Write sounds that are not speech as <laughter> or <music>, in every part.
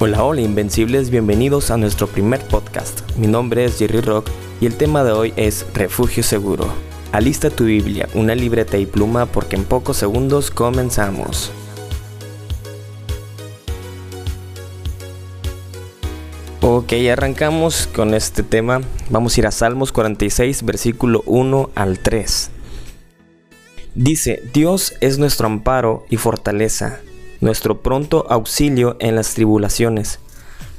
Hola, hola Invencibles, bienvenidos a nuestro primer podcast. Mi nombre es Jerry Rock y el tema de hoy es Refugio Seguro. Alista tu Biblia, una libreta y pluma porque en pocos segundos comenzamos. Ok, arrancamos con este tema. Vamos a ir a Salmos 46, versículo 1 al 3. Dice, Dios es nuestro amparo y fortaleza nuestro pronto auxilio en las tribulaciones.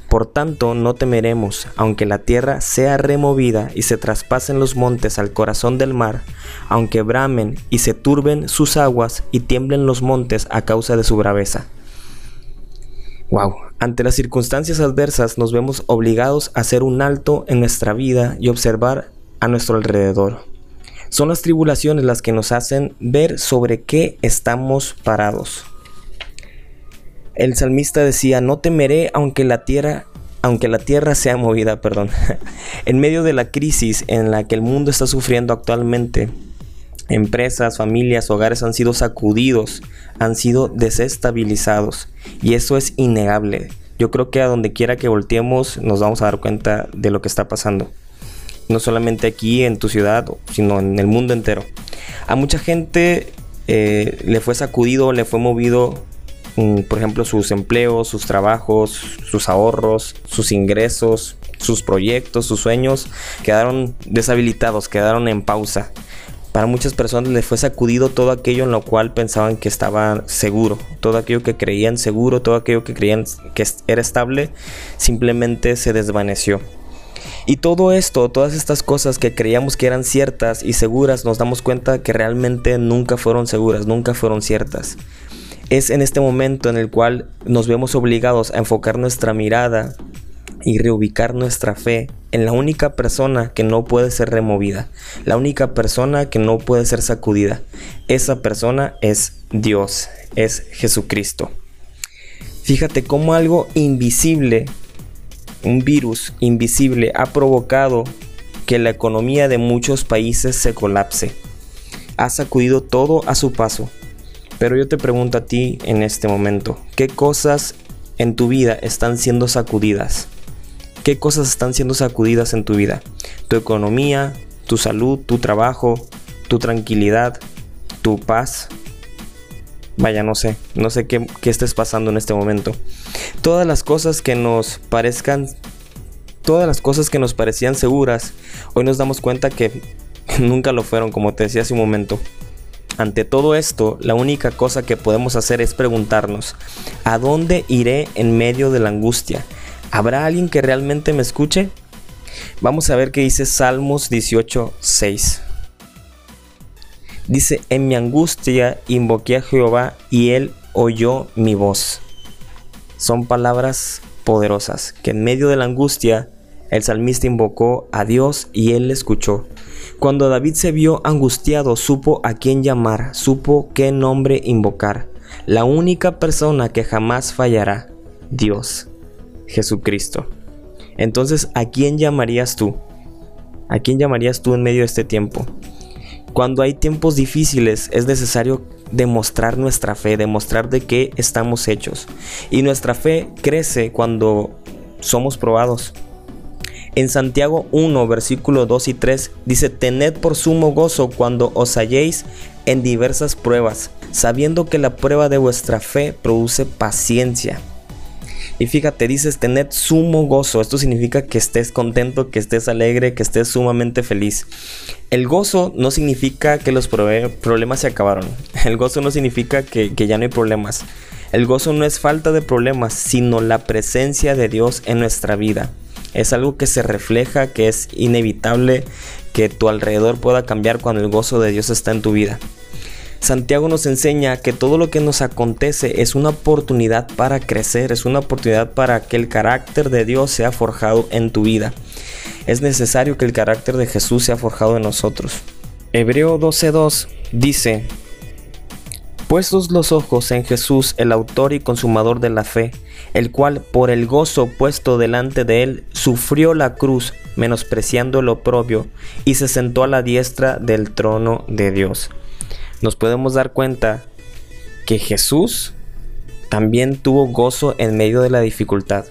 Por tanto, no temeremos, aunque la tierra sea removida y se traspasen los montes al corazón del mar, aunque bramen y se turben sus aguas y tiemblen los montes a causa de su braveza. Wow, ante las circunstancias adversas nos vemos obligados a hacer un alto en nuestra vida y observar a nuestro alrededor. Son las tribulaciones las que nos hacen ver sobre qué estamos parados. El salmista decía, no temeré aunque la tierra aunque la tierra sea movida, perdón. <laughs> en medio de la crisis en la que el mundo está sufriendo actualmente, empresas, familias, hogares han sido sacudidos, han sido desestabilizados y eso es innegable. Yo creo que a donde quiera que volteemos nos vamos a dar cuenta de lo que está pasando. No solamente aquí en tu ciudad, sino en el mundo entero. A mucha gente eh, le fue sacudido, le fue movido por ejemplo, sus empleos, sus trabajos, sus ahorros, sus ingresos, sus proyectos, sus sueños, quedaron deshabilitados, quedaron en pausa. Para muchas personas les fue sacudido todo aquello en lo cual pensaban que estaba seguro, todo aquello que creían seguro, todo aquello que creían que era estable, simplemente se desvaneció. Y todo esto, todas estas cosas que creíamos que eran ciertas y seguras, nos damos cuenta que realmente nunca fueron seguras, nunca fueron ciertas. Es en este momento en el cual nos vemos obligados a enfocar nuestra mirada y reubicar nuestra fe en la única persona que no puede ser removida, la única persona que no puede ser sacudida. Esa persona es Dios, es Jesucristo. Fíjate cómo algo invisible, un virus invisible, ha provocado que la economía de muchos países se colapse. Ha sacudido todo a su paso. Pero yo te pregunto a ti en este momento, ¿qué cosas en tu vida están siendo sacudidas? ¿Qué cosas están siendo sacudidas en tu vida? Tu economía, tu salud, tu trabajo, tu tranquilidad, tu paz. Vaya, no sé, no sé qué, qué estés pasando en este momento. Todas las cosas que nos parezcan, todas las cosas que nos parecían seguras, hoy nos damos cuenta que <laughs> nunca lo fueron, como te decía hace un momento. Ante todo esto, la única cosa que podemos hacer es preguntarnos, ¿a dónde iré en medio de la angustia? ¿Habrá alguien que realmente me escuche? Vamos a ver qué dice Salmos 18, 6. Dice, en mi angustia invoqué a Jehová y él oyó mi voz. Son palabras poderosas, que en medio de la angustia el salmista invocó a Dios y él le escuchó. Cuando David se vio angustiado, supo a quién llamar, supo qué nombre invocar. La única persona que jamás fallará, Dios, Jesucristo. Entonces, ¿a quién llamarías tú? ¿A quién llamarías tú en medio de este tiempo? Cuando hay tiempos difíciles es necesario demostrar nuestra fe, demostrar de qué estamos hechos. Y nuestra fe crece cuando somos probados. En Santiago 1, versículo 2 y 3 dice, Tened por sumo gozo cuando os halléis en diversas pruebas, sabiendo que la prueba de vuestra fe produce paciencia. Y fíjate, dices tened sumo gozo. Esto significa que estés contento, que estés alegre, que estés sumamente feliz. El gozo no significa que los problemas se acabaron. <laughs> El gozo no significa que, que ya no hay problemas. El gozo no es falta de problemas, sino la presencia de Dios en nuestra vida. Es algo que se refleja, que es inevitable que tu alrededor pueda cambiar cuando el gozo de Dios está en tu vida. Santiago nos enseña que todo lo que nos acontece es una oportunidad para crecer, es una oportunidad para que el carácter de Dios sea forjado en tu vida. Es necesario que el carácter de Jesús sea forjado en nosotros. Hebreo 12.2 dice, Puestos los ojos en Jesús, el autor y consumador de la fe, el cual por el gozo puesto delante de él sufrió la cruz, menospreciando el oprobio, y se sentó a la diestra del trono de Dios. Nos podemos dar cuenta que Jesús también tuvo gozo en medio de la dificultad.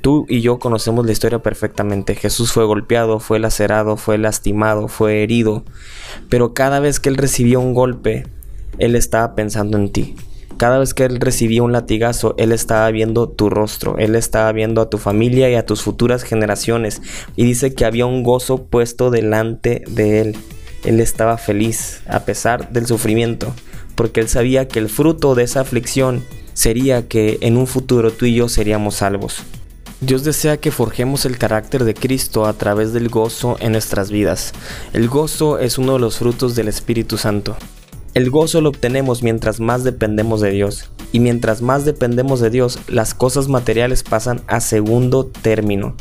Tú y yo conocemos la historia perfectamente. Jesús fue golpeado, fue lacerado, fue lastimado, fue herido, pero cada vez que él recibía un golpe, él estaba pensando en ti. Cada vez que él recibía un latigazo, él estaba viendo tu rostro, él estaba viendo a tu familia y a tus futuras generaciones. Y dice que había un gozo puesto delante de él. Él estaba feliz a pesar del sufrimiento, porque él sabía que el fruto de esa aflicción sería que en un futuro tú y yo seríamos salvos. Dios desea que forjemos el carácter de Cristo a través del gozo en nuestras vidas. El gozo es uno de los frutos del Espíritu Santo. El gozo lo obtenemos mientras más dependemos de Dios. Y mientras más dependemos de Dios, las cosas materiales pasan a segundo término.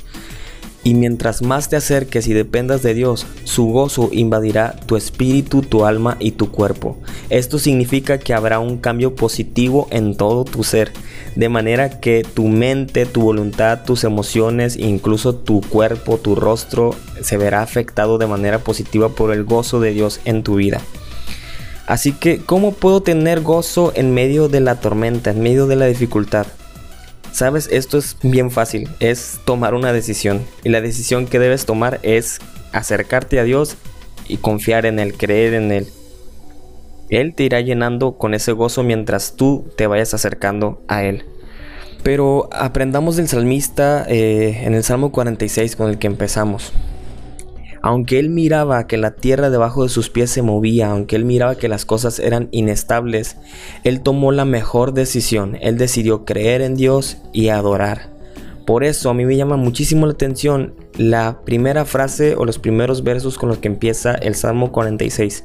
Y mientras más te acerques y dependas de Dios, su gozo invadirá tu espíritu, tu alma y tu cuerpo. Esto significa que habrá un cambio positivo en todo tu ser, de manera que tu mente, tu voluntad, tus emociones, incluso tu cuerpo, tu rostro, se verá afectado de manera positiva por el gozo de Dios en tu vida. Así que, ¿cómo puedo tener gozo en medio de la tormenta, en medio de la dificultad? Sabes, esto es bien fácil, es tomar una decisión. Y la decisión que debes tomar es acercarte a Dios y confiar en Él, creer en Él. Él te irá llenando con ese gozo mientras tú te vayas acercando a Él. Pero aprendamos del salmista eh, en el Salmo 46 con el que empezamos. Aunque él miraba que la tierra debajo de sus pies se movía, aunque él miraba que las cosas eran inestables, él tomó la mejor decisión. Él decidió creer en Dios y adorar. Por eso a mí me llama muchísimo la atención la primera frase o los primeros versos con los que empieza el Salmo 46.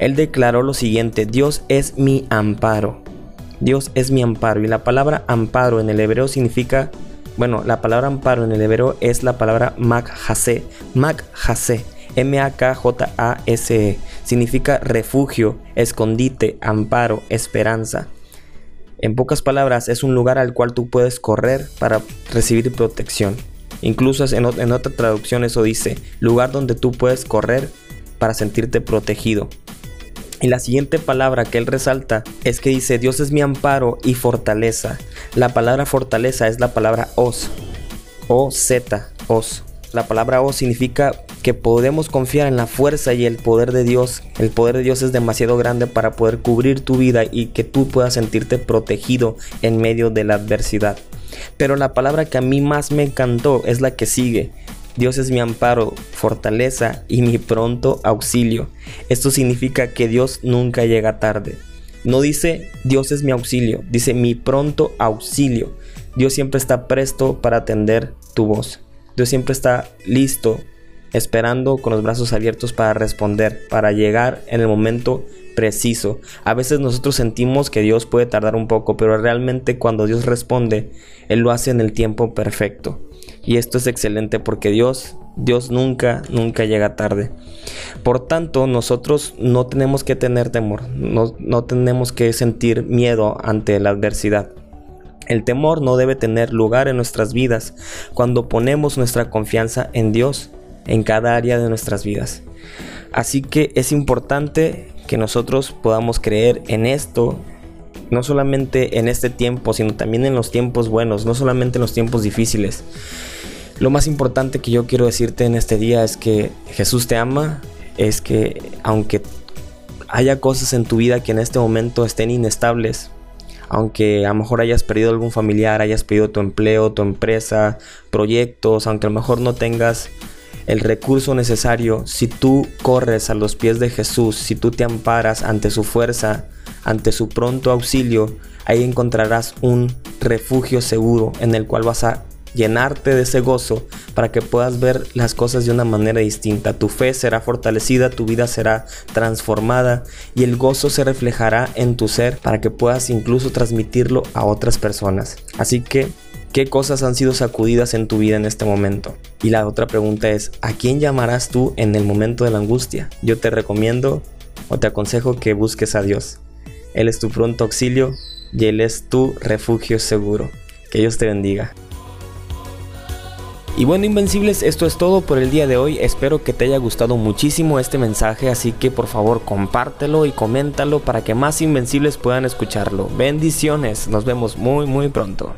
Él declaró lo siguiente, Dios es mi amparo. Dios es mi amparo. Y la palabra amparo en el hebreo significa bueno, la palabra amparo en el hebreo es la palabra makhase. Makhase. M-A-K-J-A-S-E. Significa refugio, escondite, amparo, esperanza. En pocas palabras, es un lugar al cual tú puedes correr para recibir protección. Incluso en, en otra traducción eso dice, lugar donde tú puedes correr para sentirte protegido. Y la siguiente palabra que él resalta es que dice, Dios es mi amparo y fortaleza. La palabra fortaleza es la palabra os, o z, os. La palabra os significa que podemos confiar en la fuerza y el poder de Dios. El poder de Dios es demasiado grande para poder cubrir tu vida y que tú puedas sentirte protegido en medio de la adversidad. Pero la palabra que a mí más me encantó es la que sigue. Dios es mi amparo, fortaleza y mi pronto auxilio. Esto significa que Dios nunca llega tarde. No dice Dios es mi auxilio, dice mi pronto auxilio. Dios siempre está presto para atender tu voz. Dios siempre está listo, esperando con los brazos abiertos para responder, para llegar en el momento preciso. A veces nosotros sentimos que Dios puede tardar un poco, pero realmente cuando Dios responde, Él lo hace en el tiempo perfecto. Y esto es excelente porque Dios, Dios nunca, nunca llega tarde. Por tanto, nosotros no tenemos que tener temor, no, no tenemos que sentir miedo ante la adversidad. El temor no debe tener lugar en nuestras vidas cuando ponemos nuestra confianza en Dios en cada área de nuestras vidas. Así que es importante que nosotros podamos creer en esto, no solamente en este tiempo, sino también en los tiempos buenos, no solamente en los tiempos difíciles. Lo más importante que yo quiero decirte en este día es que Jesús te ama, es que aunque haya cosas en tu vida que en este momento estén inestables, aunque a lo mejor hayas perdido algún familiar, hayas perdido tu empleo, tu empresa, proyectos, aunque a lo mejor no tengas el recurso necesario, si tú corres a los pies de Jesús, si tú te amparas ante su fuerza, ante su pronto auxilio, ahí encontrarás un refugio seguro en el cual vas a llenarte de ese gozo para que puedas ver las cosas de una manera distinta. Tu fe será fortalecida, tu vida será transformada y el gozo se reflejará en tu ser para que puedas incluso transmitirlo a otras personas. Así que, ¿qué cosas han sido sacudidas en tu vida en este momento? Y la otra pregunta es, ¿a quién llamarás tú en el momento de la angustia? Yo te recomiendo o te aconsejo que busques a Dios. Él es tu pronto auxilio y Él es tu refugio seguro. Que Dios te bendiga. Y bueno, Invencibles, esto es todo por el día de hoy. Espero que te haya gustado muchísimo este mensaje, así que por favor compártelo y coméntalo para que más Invencibles puedan escucharlo. Bendiciones, nos vemos muy muy pronto.